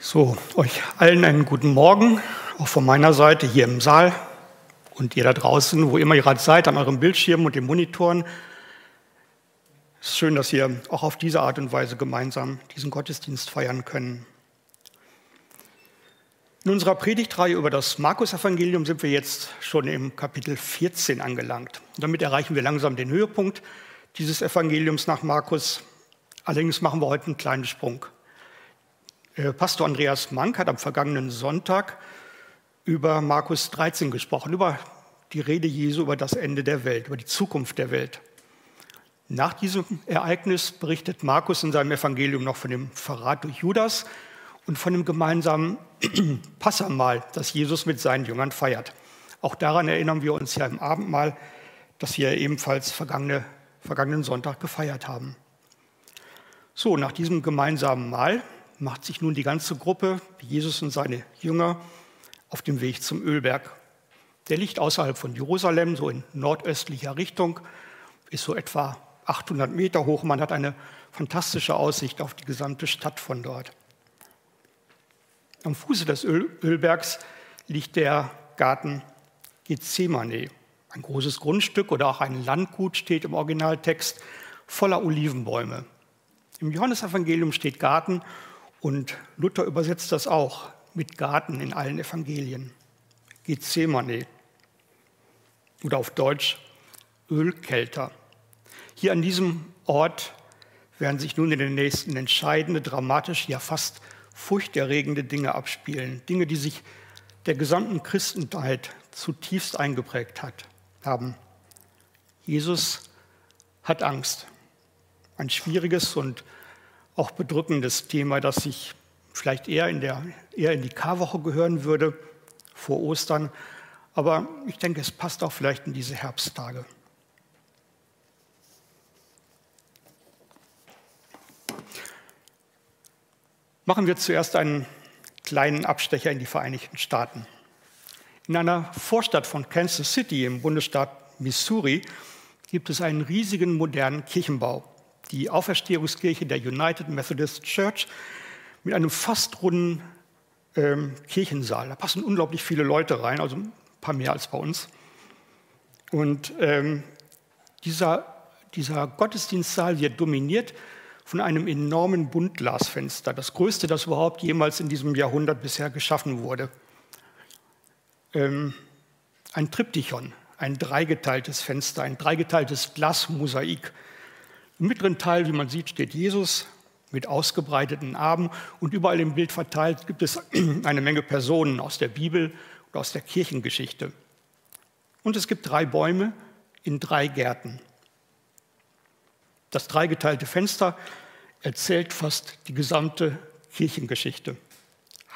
So, euch allen einen guten Morgen, auch von meiner Seite hier im Saal und ihr da draußen, wo immer ihr gerade seid, an eurem Bildschirm und den Monitoren. Es ist schön, dass wir auch auf diese Art und Weise gemeinsam diesen Gottesdienst feiern können. In unserer Predigtreihe über das Markus-Evangelium sind wir jetzt schon im Kapitel 14 angelangt. Damit erreichen wir langsam den Höhepunkt dieses Evangeliums nach Markus. Allerdings machen wir heute einen kleinen Sprung. Äh, Pastor Andreas Mank hat am vergangenen Sonntag über Markus 13 gesprochen, über die Rede Jesu über das Ende der Welt, über die Zukunft der Welt. Nach diesem Ereignis berichtet Markus in seinem Evangelium noch von dem Verrat durch Judas und von dem gemeinsamen Passamal, das Jesus mit seinen Jüngern feiert. Auch daran erinnern wir uns ja im Abendmahl, das wir ebenfalls vergangene, vergangenen Sonntag gefeiert haben. So, nach diesem gemeinsamen Mahl macht sich nun die ganze Gruppe, Jesus und seine Jünger, auf dem Weg zum Ölberg. Der liegt außerhalb von Jerusalem, so in nordöstlicher Richtung, ist so etwa 800 Meter hoch. Man hat eine fantastische Aussicht auf die gesamte Stadt von dort. Am Fuße des Ölbergs liegt der Garten Gethsemane. Ein großes Grundstück oder auch ein Landgut steht im Originaltext voller Olivenbäume. Im Johannesevangelium steht Garten und Luther übersetzt das auch mit Garten in allen Evangelien. Gethsemane oder auf Deutsch Ölkelter. Hier an diesem Ort werden sich nun in den nächsten entscheidende, dramatische, ja fast furchterregende Dinge abspielen. Dinge, die sich der gesamten Christenheit zutiefst eingeprägt hat, haben. Jesus hat Angst. Ein schwieriges und auch bedrückendes Thema, das sich vielleicht eher in, der, eher in die Karwoche gehören würde vor Ostern. Aber ich denke, es passt auch vielleicht in diese Herbsttage. Machen wir zuerst einen kleinen Abstecher in die Vereinigten Staaten. In einer Vorstadt von Kansas City im Bundesstaat Missouri gibt es einen riesigen modernen Kirchenbau die Auferstehungskirche der United Methodist Church mit einem fast runden ähm, Kirchensaal. Da passen unglaublich viele Leute rein, also ein paar mehr als bei uns. Und ähm, dieser, dieser Gottesdienstsaal wird dominiert von einem enormen Buntglasfenster, das größte, das überhaupt jemals in diesem Jahrhundert bisher geschaffen wurde. Ähm, ein Triptychon, ein dreigeteiltes Fenster, ein dreigeteiltes Glasmosaik im mittleren Teil, wie man sieht, steht Jesus mit ausgebreiteten Armen und überall im Bild verteilt gibt es eine Menge Personen aus der Bibel und aus der Kirchengeschichte. Und es gibt drei Bäume in drei Gärten. Das dreigeteilte Fenster erzählt fast die gesamte Kirchengeschichte,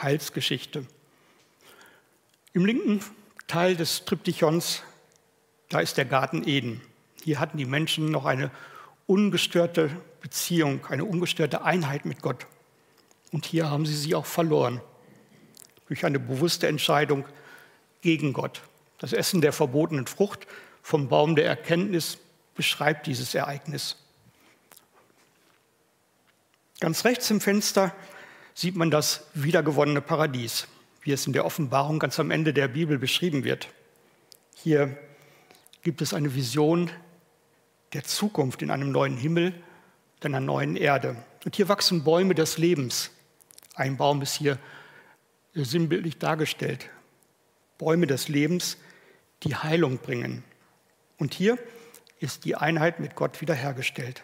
Heilsgeschichte. Im linken Teil des Triptychons, da ist der Garten Eden. Hier hatten die Menschen noch eine ungestörte Beziehung, eine ungestörte Einheit mit Gott. Und hier haben sie sie auch verloren durch eine bewusste Entscheidung gegen Gott. Das Essen der verbotenen Frucht vom Baum der Erkenntnis beschreibt dieses Ereignis. Ganz rechts im Fenster sieht man das wiedergewonnene Paradies, wie es in der Offenbarung ganz am Ende der Bibel beschrieben wird. Hier gibt es eine Vision der Zukunft in einem neuen Himmel und einer neuen Erde. Und hier wachsen Bäume des Lebens. Ein Baum ist hier sinnbildlich dargestellt. Bäume des Lebens, die Heilung bringen. Und hier ist die Einheit mit Gott wiederhergestellt.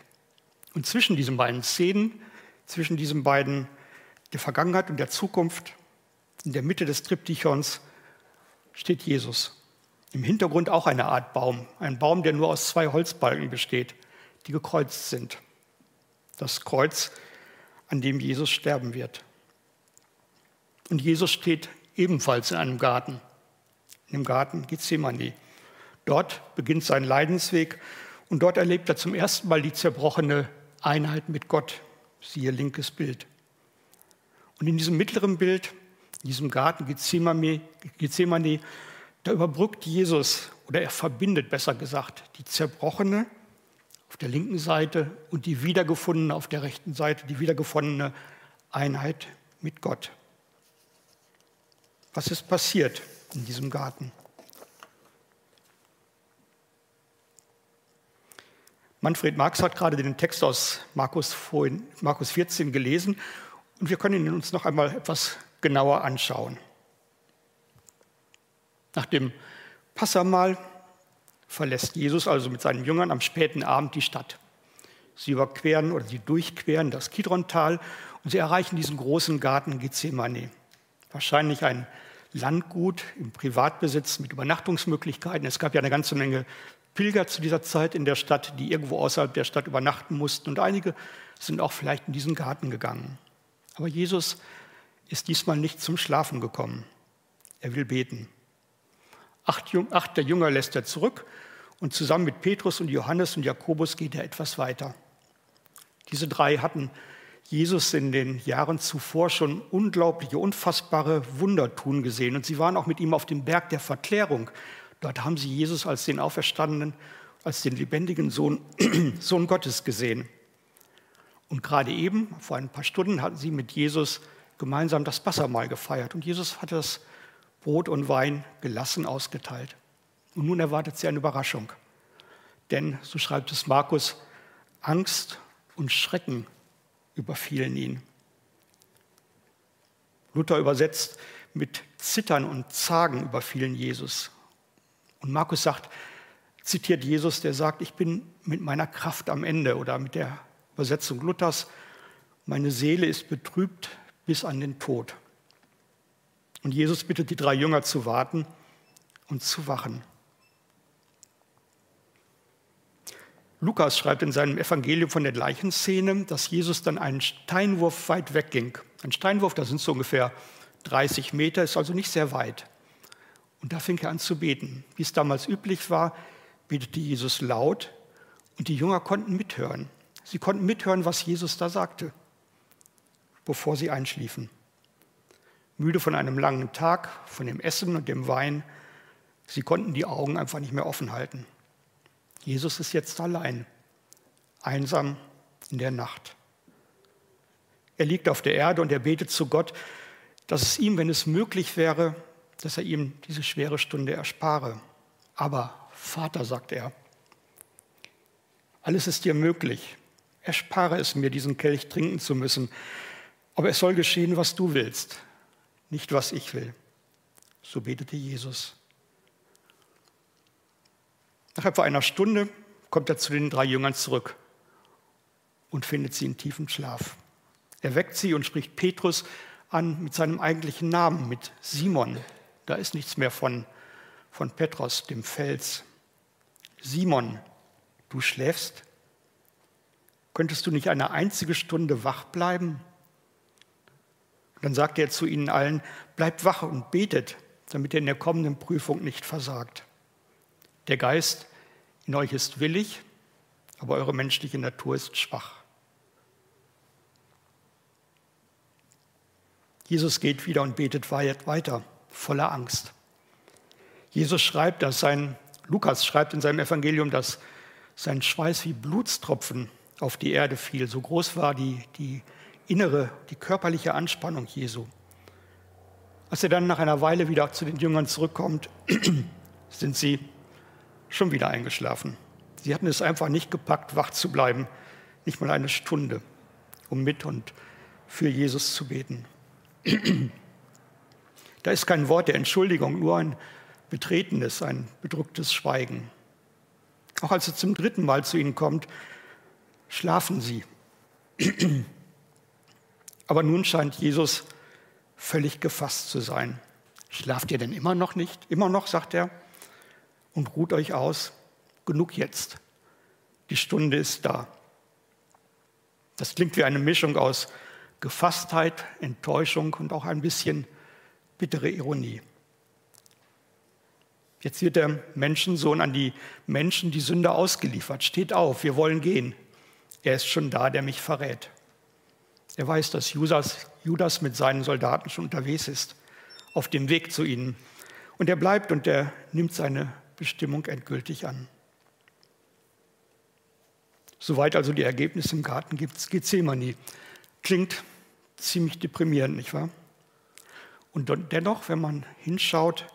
Und zwischen diesen beiden Szenen, zwischen diesen beiden, der Vergangenheit und der Zukunft, in der Mitte des Triptychons, steht Jesus. Im Hintergrund auch eine Art Baum, ein Baum, der nur aus zwei Holzbalken besteht, die gekreuzt sind. Das Kreuz, an dem Jesus sterben wird. Und Jesus steht ebenfalls in einem Garten, in dem Garten Gethsemane. Dort beginnt sein Leidensweg und dort erlebt er zum ersten Mal die zerbrochene Einheit mit Gott. Siehe linkes Bild. Und in diesem mittleren Bild, in diesem Garten Gethsemane, Gethsemane da überbrückt Jesus oder er verbindet besser gesagt die zerbrochene auf der linken Seite und die wiedergefundene auf der rechten Seite, die wiedergefundene Einheit mit Gott. Was ist passiert in diesem Garten? Manfred Marx hat gerade den Text aus Markus, vorhin, Markus 14 gelesen und wir können ihn uns noch einmal etwas genauer anschauen. Nach dem Passamal verlässt Jesus also mit seinen Jüngern am späten Abend die Stadt. Sie überqueren oder sie durchqueren das Kidrontal und sie erreichen diesen großen Garten Gethsemane. Wahrscheinlich ein Landgut im Privatbesitz mit Übernachtungsmöglichkeiten. Es gab ja eine ganze Menge Pilger zu dieser Zeit in der Stadt, die irgendwo außerhalb der Stadt übernachten mussten. Und einige sind auch vielleicht in diesen Garten gegangen. Aber Jesus ist diesmal nicht zum Schlafen gekommen. Er will beten. Acht, acht der Jünger lässt er zurück und zusammen mit Petrus und Johannes und Jakobus geht er etwas weiter. Diese drei hatten Jesus in den Jahren zuvor schon unglaubliche, unfassbare Wunder tun gesehen. Und sie waren auch mit ihm auf dem Berg der Verklärung. Dort haben sie Jesus als den Auferstandenen, als den lebendigen Sohn, Sohn Gottes gesehen. Und gerade eben, vor ein paar Stunden, hatten sie mit Jesus gemeinsam das Passamal gefeiert. Und Jesus hat das Brot und Wein gelassen ausgeteilt. Und nun erwartet sie eine Überraschung. Denn, so schreibt es Markus, Angst und Schrecken überfielen ihn. Luther übersetzt mit Zittern und Zagen überfielen Jesus. Und Markus sagt, zitiert Jesus, der sagt, ich bin mit meiner Kraft am Ende oder mit der Übersetzung Luthers, meine Seele ist betrübt bis an den Tod. Und Jesus bittet die drei Jünger zu warten und zu wachen. Lukas schreibt in seinem Evangelium von der gleichen Szene, dass Jesus dann einen Steinwurf weit wegging. Ein Steinwurf, das sind so ungefähr 30 Meter, ist also nicht sehr weit. Und da fing er an zu beten. Wie es damals üblich war, betete Jesus laut und die Jünger konnten mithören. Sie konnten mithören, was Jesus da sagte, bevor sie einschliefen. Müde von einem langen Tag, von dem Essen und dem Wein, sie konnten die Augen einfach nicht mehr offen halten. Jesus ist jetzt allein, einsam in der Nacht. Er liegt auf der Erde und er betet zu Gott, dass es ihm, wenn es möglich wäre, dass er ihm diese schwere Stunde erspare. Aber Vater, sagt er, alles ist dir möglich. Erspare es mir, diesen Kelch trinken zu müssen. Aber es soll geschehen, was du willst, nicht was ich will. So betete Jesus. Nach etwa einer Stunde kommt er zu den drei Jüngern zurück und findet sie in tiefem Schlaf. Er weckt sie und spricht Petrus an mit seinem eigentlichen Namen, mit Simon. Da ist nichts mehr von, von Petros, dem Fels. Simon, du schläfst? Könntest du nicht eine einzige Stunde wach bleiben? Dann sagt er zu ihnen allen, bleibt wach und betet, damit ihr in der kommenden Prüfung nicht versagt. Der Geist in euch ist willig, aber eure menschliche Natur ist schwach. Jesus geht wieder und betet weiter, voller Angst. Jesus schreibt, dass sein, Lukas schreibt in seinem Evangelium, dass sein Schweiß wie Blutstropfen auf die Erde fiel. So groß war die, die innere, die körperliche Anspannung Jesu. Als er dann nach einer Weile wieder zu den Jüngern zurückkommt, sind sie schon wieder eingeschlafen. Sie hatten es einfach nicht gepackt, wach zu bleiben, nicht mal eine Stunde, um mit und für Jesus zu beten. Da ist kein Wort der Entschuldigung, nur ein betretenes, ein bedrücktes Schweigen. Auch als er zum dritten Mal zu ihnen kommt, schlafen sie. Aber nun scheint Jesus völlig gefasst zu sein. Schlaft ihr denn immer noch nicht? Immer noch, sagt er und ruht euch aus. Genug jetzt. Die Stunde ist da. Das klingt wie eine Mischung aus Gefasstheit, Enttäuschung und auch ein bisschen bittere Ironie. Jetzt wird der Menschensohn an die Menschen, die Sünde ausgeliefert. Steht auf, wir wollen gehen. Er ist schon da, der mich verrät. Er weiß, dass Judas, Judas mit seinen Soldaten schon unterwegs ist, auf dem Weg zu ihnen. Und er bleibt und er nimmt seine Bestimmung endgültig an. Soweit also die Ergebnisse im Garten gibt es Gethsemane. Klingt ziemlich deprimierend, nicht wahr? Und dennoch, wenn man hinschaut,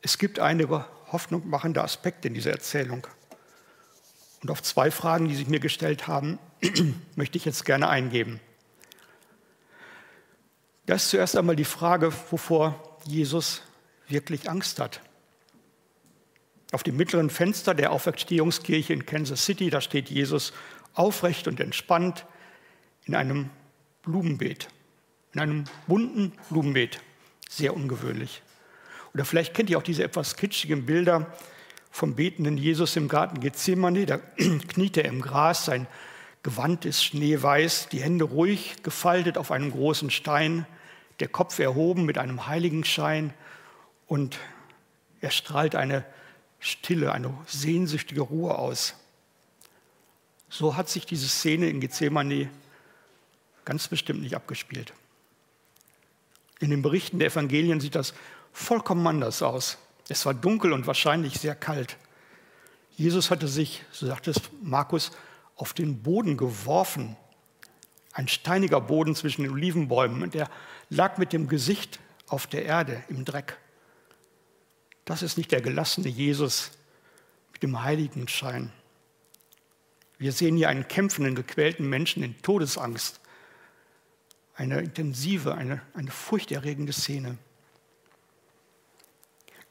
es gibt einige hoffnungmachende Aspekte in dieser Erzählung. Und auf zwei Fragen, die sich mir gestellt haben, möchte ich jetzt gerne eingeben. Das ist zuerst einmal die Frage, wovor Jesus wirklich Angst hat. Auf dem mittleren Fenster der Auferstehungskirche in Kansas City, da steht Jesus aufrecht und entspannt in einem Blumenbeet, in einem bunten Blumenbeet. Sehr ungewöhnlich. Oder vielleicht kennt ihr auch diese etwas kitschigen Bilder vom betenden Jesus im Garten Gethsemane. Da kniet er im Gras, sein Gewand ist schneeweiß, die Hände ruhig gefaltet auf einem großen Stein, der Kopf erhoben mit einem Heiligenschein und er strahlt eine Stille, eine sehnsüchtige Ruhe aus. So hat sich diese Szene in Gethsemane ganz bestimmt nicht abgespielt. In den Berichten der Evangelien sieht das vollkommen anders aus. Es war dunkel und wahrscheinlich sehr kalt. Jesus hatte sich, so sagt es Markus, auf den Boden geworfen. Ein steiniger Boden zwischen den Olivenbäumen und er lag mit dem Gesicht auf der Erde im Dreck. Das ist nicht der gelassene Jesus mit dem heiligen Schein. Wir sehen hier einen kämpfenden, gequälten Menschen in Todesangst. Eine intensive, eine, eine furchterregende Szene.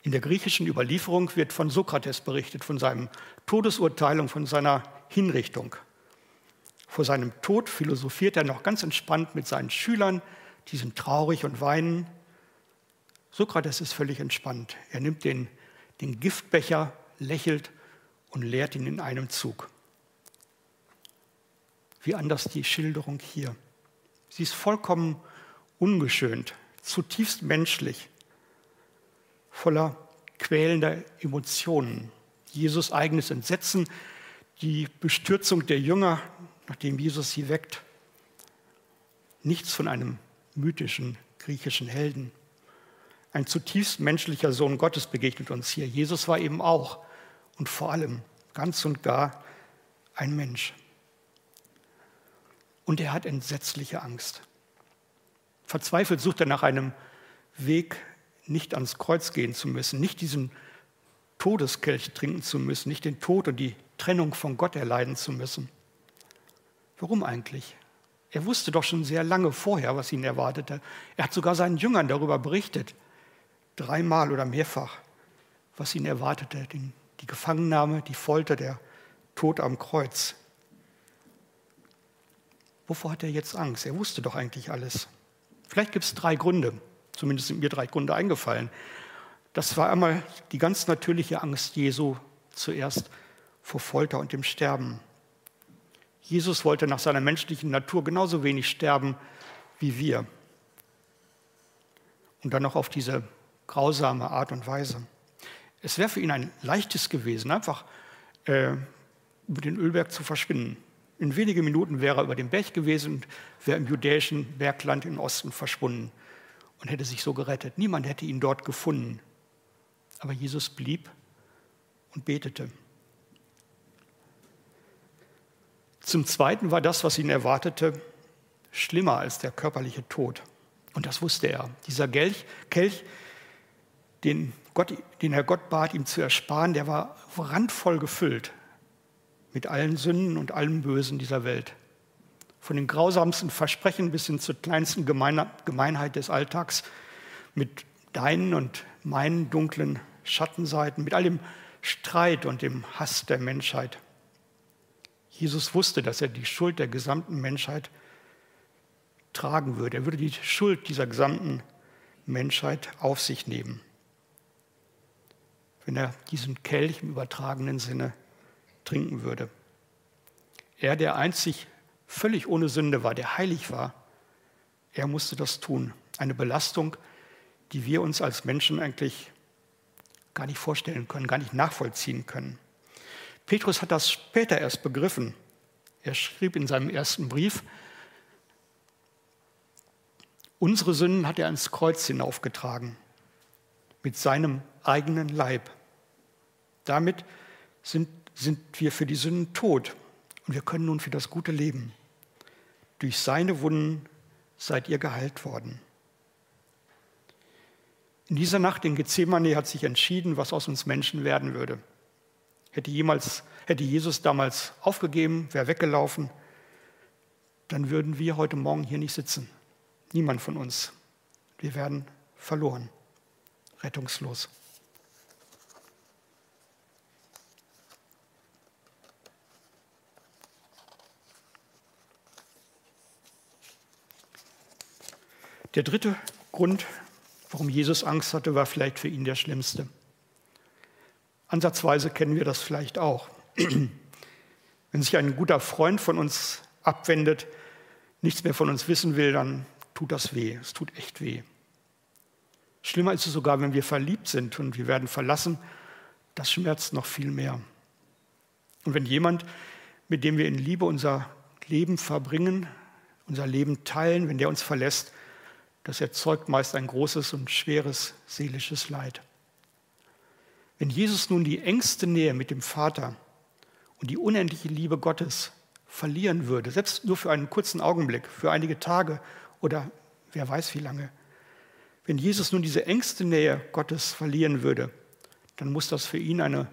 In der griechischen Überlieferung wird von Sokrates berichtet, von seinem Todesurteil und von seiner Hinrichtung. Vor seinem Tod philosophiert er noch ganz entspannt mit seinen Schülern, die sind traurig und weinen. Sokrates ist völlig entspannt. Er nimmt den, den Giftbecher, lächelt und leert ihn in einem Zug. Wie anders die Schilderung hier. Sie ist vollkommen ungeschönt, zutiefst menschlich voller quälender Emotionen. Jesus eigenes Entsetzen, die Bestürzung der Jünger, nachdem Jesus sie weckt. Nichts von einem mythischen griechischen Helden. Ein zutiefst menschlicher Sohn Gottes begegnet uns hier. Jesus war eben auch und vor allem ganz und gar ein Mensch. Und er hat entsetzliche Angst. Verzweifelt sucht er nach einem Weg nicht ans Kreuz gehen zu müssen, nicht diesen Todeskelch trinken zu müssen, nicht den Tod und die Trennung von Gott erleiden zu müssen. Warum eigentlich? Er wusste doch schon sehr lange vorher, was ihn erwartete. Er hat sogar seinen Jüngern darüber berichtet, dreimal oder mehrfach, was ihn erwartete. Die Gefangennahme, die Folter, der Tod am Kreuz. Wovor hat er jetzt Angst? Er wusste doch eigentlich alles. Vielleicht gibt es drei Gründe. Zumindest sind mir drei Gründe eingefallen. Das war einmal die ganz natürliche Angst Jesu zuerst vor Folter und dem Sterben. Jesus wollte nach seiner menschlichen Natur genauso wenig sterben wie wir. Und dann noch auf diese grausame Art und Weise. Es wäre für ihn ein leichtes gewesen, einfach äh, über den Ölberg zu verschwinden. In wenigen Minuten wäre er über den Berg gewesen und wäre im judäischen Bergland im Osten verschwunden und hätte sich so gerettet. Niemand hätte ihn dort gefunden. Aber Jesus blieb und betete. Zum Zweiten war das, was ihn erwartete, schlimmer als der körperliche Tod. Und das wusste er. Dieser Kelch, Kelch den, Gott, den Herr Gott bat, ihm zu ersparen, der war randvoll gefüllt mit allen Sünden und allem Bösen dieser Welt von den grausamsten Versprechen bis hin zur kleinsten Gemeinheit des Alltags, mit deinen und meinen dunklen Schattenseiten, mit all dem Streit und dem Hass der Menschheit. Jesus wusste, dass er die Schuld der gesamten Menschheit tragen würde. Er würde die Schuld dieser gesamten Menschheit auf sich nehmen, wenn er diesen Kelch im übertragenen Sinne trinken würde. Er, der einzig völlig ohne Sünde war, der heilig war, er musste das tun. Eine Belastung, die wir uns als Menschen eigentlich gar nicht vorstellen können, gar nicht nachvollziehen können. Petrus hat das später erst begriffen. Er schrieb in seinem ersten Brief, unsere Sünden hat er ans Kreuz hinaufgetragen, mit seinem eigenen Leib. Damit sind, sind wir für die Sünden tot und wir können nun für das Gute leben. Durch seine Wunden seid ihr geheilt worden. In dieser Nacht in Gethsemane hat sich entschieden, was aus uns Menschen werden würde. Hätte, jemals, hätte Jesus damals aufgegeben, wäre weggelaufen, dann würden wir heute Morgen hier nicht sitzen. Niemand von uns. Wir werden verloren, rettungslos. Der dritte Grund, warum Jesus Angst hatte, war vielleicht für ihn der schlimmste. Ansatzweise kennen wir das vielleicht auch. Wenn sich ein guter Freund von uns abwendet, nichts mehr von uns wissen will, dann tut das weh. Es tut echt weh. Schlimmer ist es sogar, wenn wir verliebt sind und wir werden verlassen. Das schmerzt noch viel mehr. Und wenn jemand, mit dem wir in Liebe unser Leben verbringen, unser Leben teilen, wenn der uns verlässt, das erzeugt meist ein großes und schweres seelisches Leid. Wenn Jesus nun die engste Nähe mit dem Vater und die unendliche Liebe Gottes verlieren würde, selbst nur für einen kurzen Augenblick, für einige Tage oder wer weiß wie lange, wenn Jesus nun diese engste Nähe Gottes verlieren würde, dann muss das für ihn eine,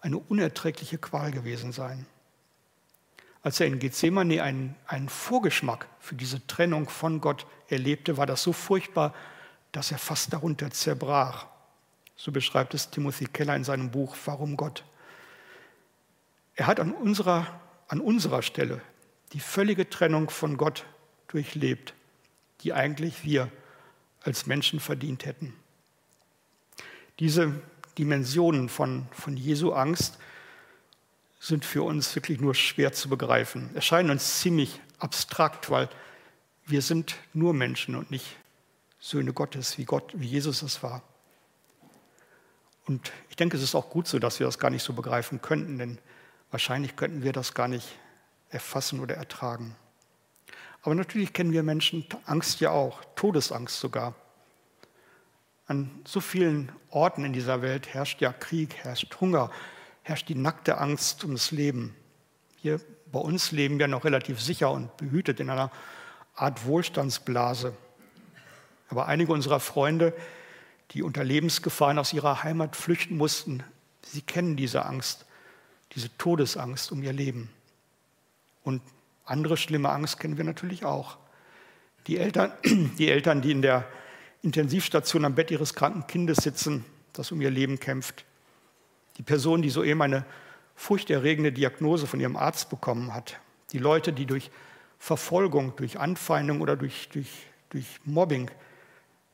eine unerträgliche Qual gewesen sein als er in Gethsemane einen, einen Vorgeschmack für diese Trennung von Gott erlebte, war das so furchtbar, dass er fast darunter zerbrach. So beschreibt es Timothy Keller in seinem Buch Warum Gott. Er hat an unserer, an unserer Stelle die völlige Trennung von Gott durchlebt, die eigentlich wir als Menschen verdient hätten. Diese Dimensionen von, von Jesu Angst sind für uns wirklich nur schwer zu begreifen, erscheinen uns ziemlich abstrakt, weil wir sind nur Menschen und nicht Söhne Gottes, wie Gott, wie Jesus es war. Und ich denke, es ist auch gut so, dass wir das gar nicht so begreifen könnten, denn wahrscheinlich könnten wir das gar nicht erfassen oder ertragen. Aber natürlich kennen wir Menschen Angst ja auch, Todesangst sogar. An so vielen Orten in dieser Welt herrscht ja Krieg, herrscht Hunger, herrscht die nackte Angst ums Leben. Hier bei uns leben wir noch relativ sicher und behütet in einer Art Wohlstandsblase. Aber einige unserer Freunde, die unter Lebensgefahren aus ihrer Heimat flüchten mussten, sie kennen diese Angst, diese Todesangst um ihr Leben. Und andere schlimme Angst kennen wir natürlich auch. Die Eltern, die Eltern, die in der Intensivstation am Bett ihres kranken Kindes sitzen, das um ihr Leben kämpft. Die Person, die soeben eine furchterregende Diagnose von ihrem Arzt bekommen hat. Die Leute, die durch Verfolgung, durch Anfeindung oder durch, durch, durch Mobbing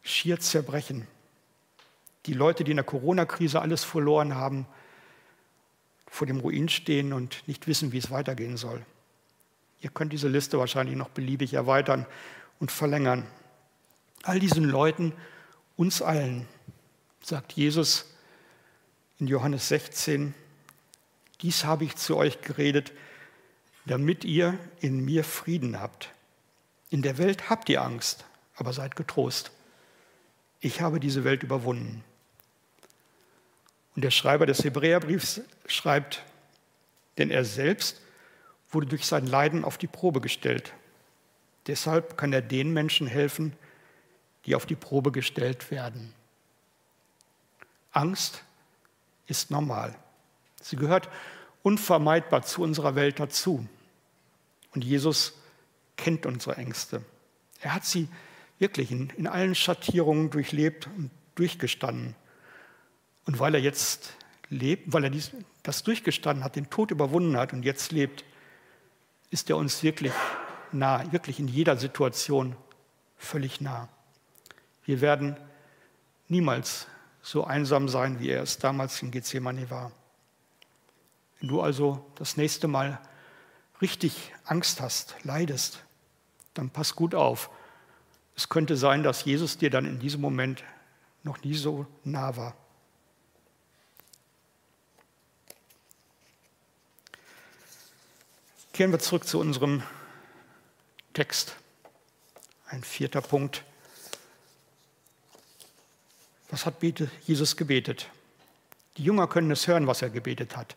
schier zerbrechen. Die Leute, die in der Corona-Krise alles verloren haben, vor dem Ruin stehen und nicht wissen, wie es weitergehen soll. Ihr könnt diese Liste wahrscheinlich noch beliebig erweitern und verlängern. All diesen Leuten, uns allen, sagt Jesus, in Johannes 16, dies habe ich zu euch geredet, damit ihr in mir Frieden habt. In der Welt habt ihr Angst, aber seid getrost. Ich habe diese Welt überwunden. Und der Schreiber des Hebräerbriefs schreibt, denn er selbst wurde durch sein Leiden auf die Probe gestellt. Deshalb kann er den Menschen helfen, die auf die Probe gestellt werden. Angst ist normal. Sie gehört unvermeidbar zu unserer Welt dazu. Und Jesus kennt unsere Ängste. Er hat sie wirklich in, in allen Schattierungen durchlebt und durchgestanden. Und weil er jetzt lebt, weil er dies, das durchgestanden hat, den Tod überwunden hat und jetzt lebt, ist er uns wirklich nah, wirklich in jeder Situation völlig nah. Wir werden niemals so einsam sein, wie er es damals in Gethsemane war. Wenn du also das nächste Mal richtig Angst hast, leidest, dann pass gut auf. Es könnte sein, dass Jesus dir dann in diesem Moment noch nie so nah war. Kehren wir zurück zu unserem Text. Ein vierter Punkt. Was hat Jesus gebetet? Die Jünger können es hören, was er gebetet hat.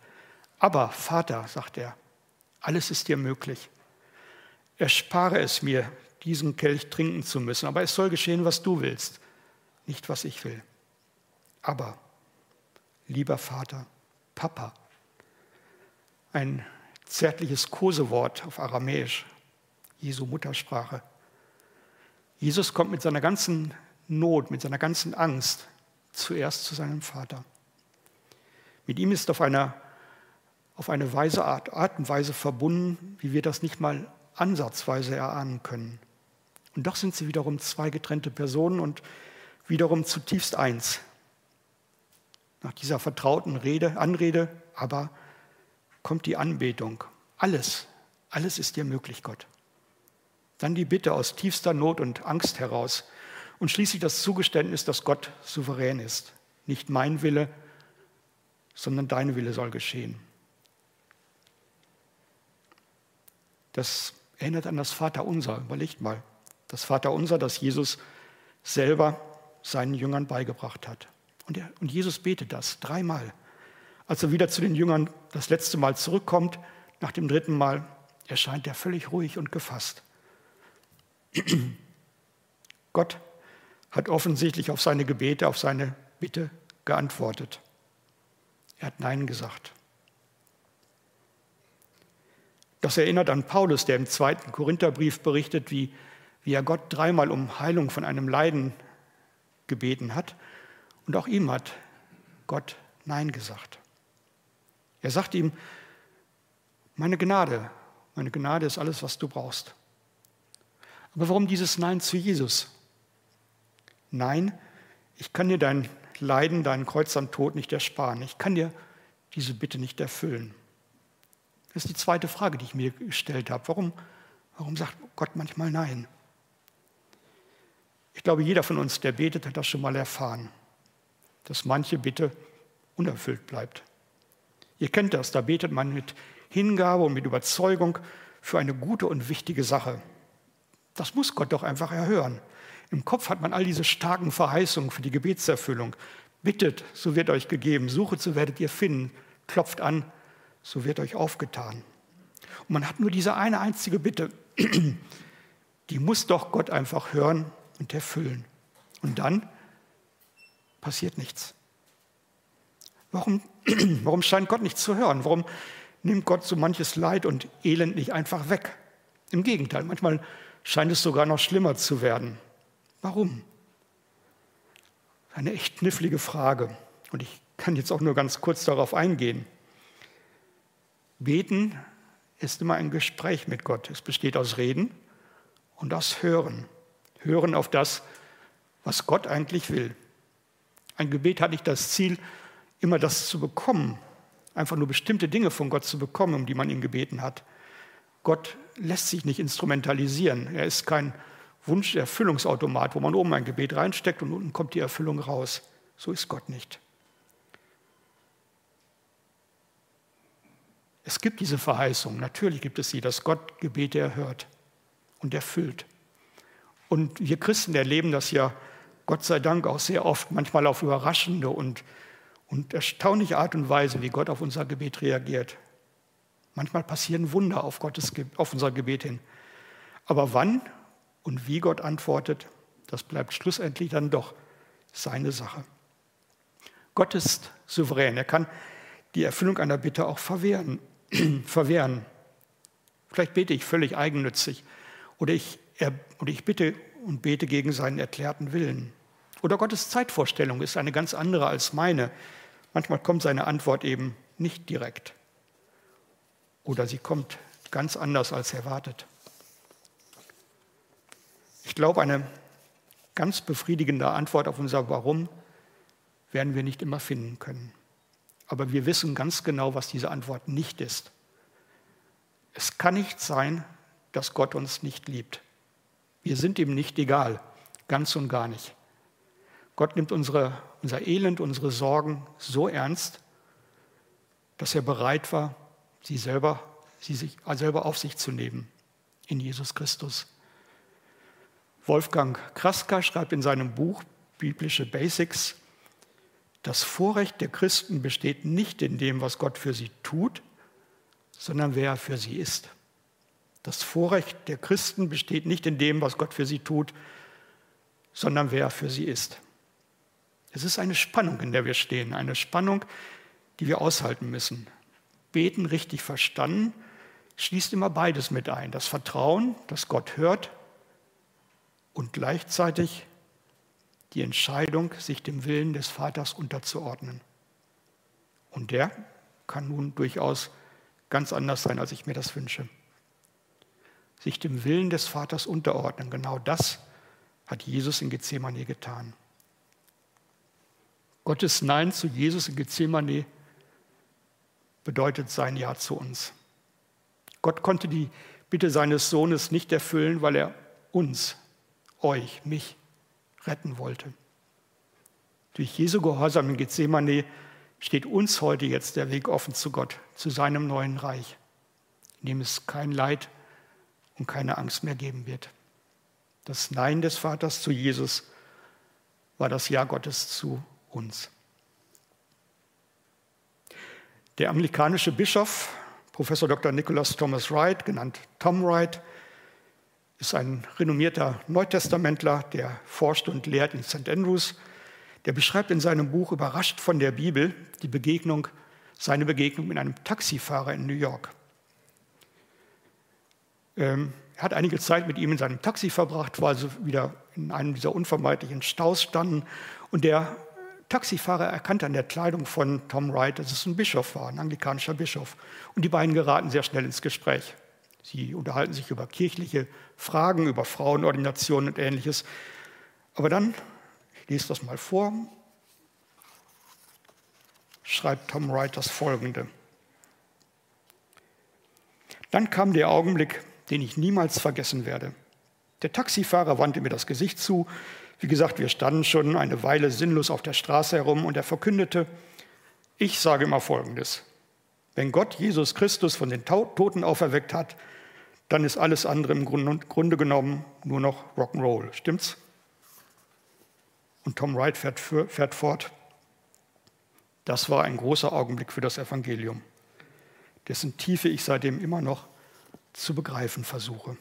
Aber Vater, sagt er, alles ist dir möglich. Erspare es mir, diesen Kelch trinken zu müssen, aber es soll geschehen, was du willst, nicht was ich will. aber, lieber Vater, Papa. Ein zärtliches Kosewort auf Aramäisch, Jesu Muttersprache. Jesus kommt mit seiner ganzen Not, mit seiner ganzen Angst zuerst zu seinem Vater. Mit ihm ist auf eine, auf eine weise Art, Art und Weise verbunden, wie wir das nicht mal ansatzweise erahnen können. Und doch sind sie wiederum zwei getrennte Personen und wiederum zutiefst eins. Nach dieser vertrauten Rede, Anrede aber kommt die Anbetung. Alles, alles ist dir möglich, Gott. Dann die Bitte aus tiefster Not und Angst heraus und schließlich das Zugeständnis, dass Gott souverän ist. Nicht mein Wille, sondern dein Wille soll geschehen. Das erinnert an das Vaterunser. Überlegt mal. Das Vaterunser, das Jesus selber seinen Jüngern beigebracht hat. Und, er, und Jesus betet das dreimal. Als er wieder zu den Jüngern das letzte Mal zurückkommt, nach dem dritten Mal, erscheint er völlig ruhig und gefasst. Gott hat offensichtlich auf seine Gebete, auf seine Bitte geantwortet. Er hat Nein gesagt. Das erinnert an Paulus, der im zweiten Korintherbrief berichtet, wie, wie er Gott dreimal um Heilung von einem Leiden gebeten hat. Und auch ihm hat Gott Nein gesagt. Er sagt ihm, meine Gnade, meine Gnade ist alles, was du brauchst. Aber warum dieses Nein zu Jesus? Nein, ich kann dir dein Leiden, deinen Kreuz am Tod nicht ersparen. Ich kann dir diese Bitte nicht erfüllen. Das ist die zweite Frage, die ich mir gestellt habe. Warum, warum sagt Gott manchmal Nein? Ich glaube, jeder von uns, der betet, hat das schon mal erfahren, dass manche Bitte unerfüllt bleibt. Ihr kennt das, da betet man mit Hingabe und mit Überzeugung für eine gute und wichtige Sache. Das muss Gott doch einfach erhören. Im Kopf hat man all diese starken Verheißungen für die Gebetserfüllung. Bittet, so wird euch gegeben. Suchet, so werdet ihr finden. Klopft an, so wird euch aufgetan. Und man hat nur diese eine einzige Bitte. Die muss doch Gott einfach hören und erfüllen. Und dann passiert nichts. Warum, warum scheint Gott nicht zu hören? Warum nimmt Gott so manches Leid und Elend nicht einfach weg? Im Gegenteil, manchmal scheint es sogar noch schlimmer zu werden. Warum? Eine echt knifflige Frage. Und ich kann jetzt auch nur ganz kurz darauf eingehen. Beten ist immer ein Gespräch mit Gott. Es besteht aus Reden und aus Hören. Hören auf das, was Gott eigentlich will. Ein Gebet hat nicht das Ziel, immer das zu bekommen, einfach nur bestimmte Dinge von Gott zu bekommen, um die man ihn gebeten hat. Gott lässt sich nicht instrumentalisieren. Er ist kein Wunscherfüllungsautomat, wo man oben ein Gebet reinsteckt und unten kommt die Erfüllung raus. So ist Gott nicht. Es gibt diese Verheißung, natürlich gibt es sie, dass Gott Gebete erhört und erfüllt. Und wir Christen erleben das ja Gott sei Dank auch sehr oft, manchmal auf überraschende und, und erstaunliche Art und Weise, wie Gott auf unser Gebet reagiert. Manchmal passieren Wunder auf, Gottes, auf unser Gebet hin. Aber wann und wie Gott antwortet, das bleibt schlussendlich dann doch seine Sache. Gott ist souverän. Er kann die Erfüllung einer Bitte auch verwehren. verwehren. Vielleicht bete ich völlig eigennützig oder ich, oder ich bitte und bete gegen seinen erklärten Willen. Oder Gottes Zeitvorstellung ist eine ganz andere als meine. Manchmal kommt seine Antwort eben nicht direkt. Oder sie kommt ganz anders als erwartet. Ich glaube, eine ganz befriedigende Antwort auf unser Warum werden wir nicht immer finden können. Aber wir wissen ganz genau, was diese Antwort nicht ist. Es kann nicht sein, dass Gott uns nicht liebt. Wir sind ihm nicht egal, ganz und gar nicht. Gott nimmt unsere, unser Elend, unsere Sorgen so ernst, dass er bereit war, sie selber, sie sich, selber auf sich zu nehmen in Jesus Christus. Wolfgang Kraska schreibt in seinem Buch Biblische Basics, das Vorrecht der Christen besteht nicht in dem, was Gott für sie tut, sondern wer er für sie ist. Das Vorrecht der Christen besteht nicht in dem, was Gott für sie tut, sondern wer er für sie ist. Es ist eine Spannung, in der wir stehen, eine Spannung, die wir aushalten müssen. Beten richtig verstanden schließt immer beides mit ein. Das Vertrauen, dass Gott hört und gleichzeitig die Entscheidung, sich dem Willen des Vaters unterzuordnen. Und der kann nun durchaus ganz anders sein, als ich mir das wünsche. Sich dem Willen des Vaters unterordnen, genau das hat Jesus in Gethsemane getan. Gottes Nein zu Jesus in Gethsemane bedeutet sein Ja zu uns. Gott konnte die Bitte seines Sohnes nicht erfüllen, weil er uns, euch, mich retten wollte. Durch Jesu Gehorsam in Gethsemane steht uns heute jetzt der Weg offen zu Gott, zu seinem neuen Reich, in dem es kein Leid und keine Angst mehr geben wird. Das Nein des Vaters zu Jesus war das Ja Gottes zu uns. Der anglikanische Bischof, Professor Dr. Nicholas Thomas Wright, genannt Tom Wright, ist ein renommierter Neutestamentler, der forscht und lehrt in St. Andrews. Der beschreibt in seinem Buch Überrascht von der Bibel die Begegnung, seine Begegnung mit einem Taxifahrer in New York. Ähm, er hat einige Zeit mit ihm in seinem Taxi verbracht, weil sie wieder in einem dieser unvermeidlichen Staus standen. Und der Taxifahrer erkannte an der Kleidung von Tom Wright, dass es ein Bischof war, ein anglikanischer Bischof. Und die beiden geraten sehr schnell ins Gespräch. Sie unterhalten sich über kirchliche Fragen, über Frauenordinationen und ähnliches. Aber dann, ich lese das mal vor, schreibt Tom Wright das folgende. Dann kam der Augenblick, den ich niemals vergessen werde. Der Taxifahrer wandte mir das Gesicht zu, wie gesagt, wir standen schon eine Weile sinnlos auf der Straße herum und er verkündete, ich sage immer Folgendes. Wenn Gott Jesus Christus von den Toten auferweckt hat, dann ist alles andere im Grunde genommen nur noch Rock'n'Roll. Stimmt's? Und Tom Wright fährt, fährt fort. Das war ein großer Augenblick für das Evangelium, dessen Tiefe ich seitdem immer noch zu begreifen versuche.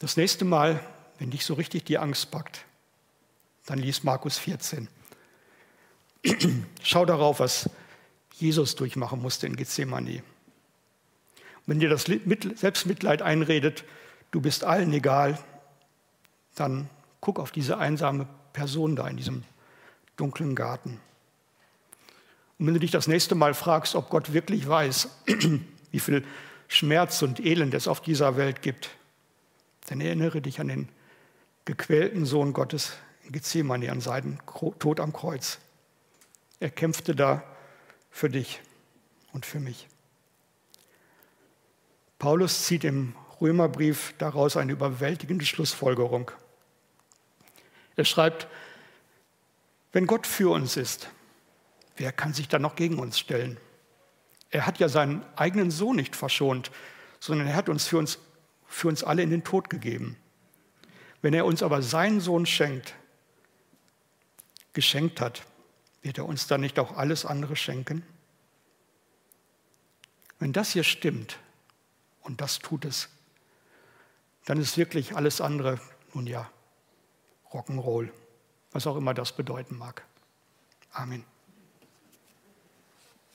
Das nächste Mal wenn dich so richtig die Angst packt, dann lies Markus 14. Schau darauf, was Jesus durchmachen musste in Gethsemane. Wenn dir das Selbstmitleid einredet, du bist allen egal, dann guck auf diese einsame Person da in diesem dunklen Garten. Und wenn du dich das nächste Mal fragst, ob Gott wirklich weiß, wie viel Schmerz und Elend es auf dieser Welt gibt, dann erinnere dich an den gequälten Sohn Gottes in Gethsemane an seinen Tod am Kreuz. Er kämpfte da für dich und für mich. Paulus zieht im Römerbrief daraus eine überwältigende Schlussfolgerung. Er schreibt, wenn Gott für uns ist, wer kann sich dann noch gegen uns stellen? Er hat ja seinen eigenen Sohn nicht verschont, sondern er hat uns für uns, für uns alle in den Tod gegeben. Wenn er uns aber seinen Sohn schenkt, geschenkt hat, wird er uns dann nicht auch alles andere schenken? Wenn das hier stimmt, und das tut es, dann ist wirklich alles andere, nun ja, Rock'n'Roll, was auch immer das bedeuten mag. Amen.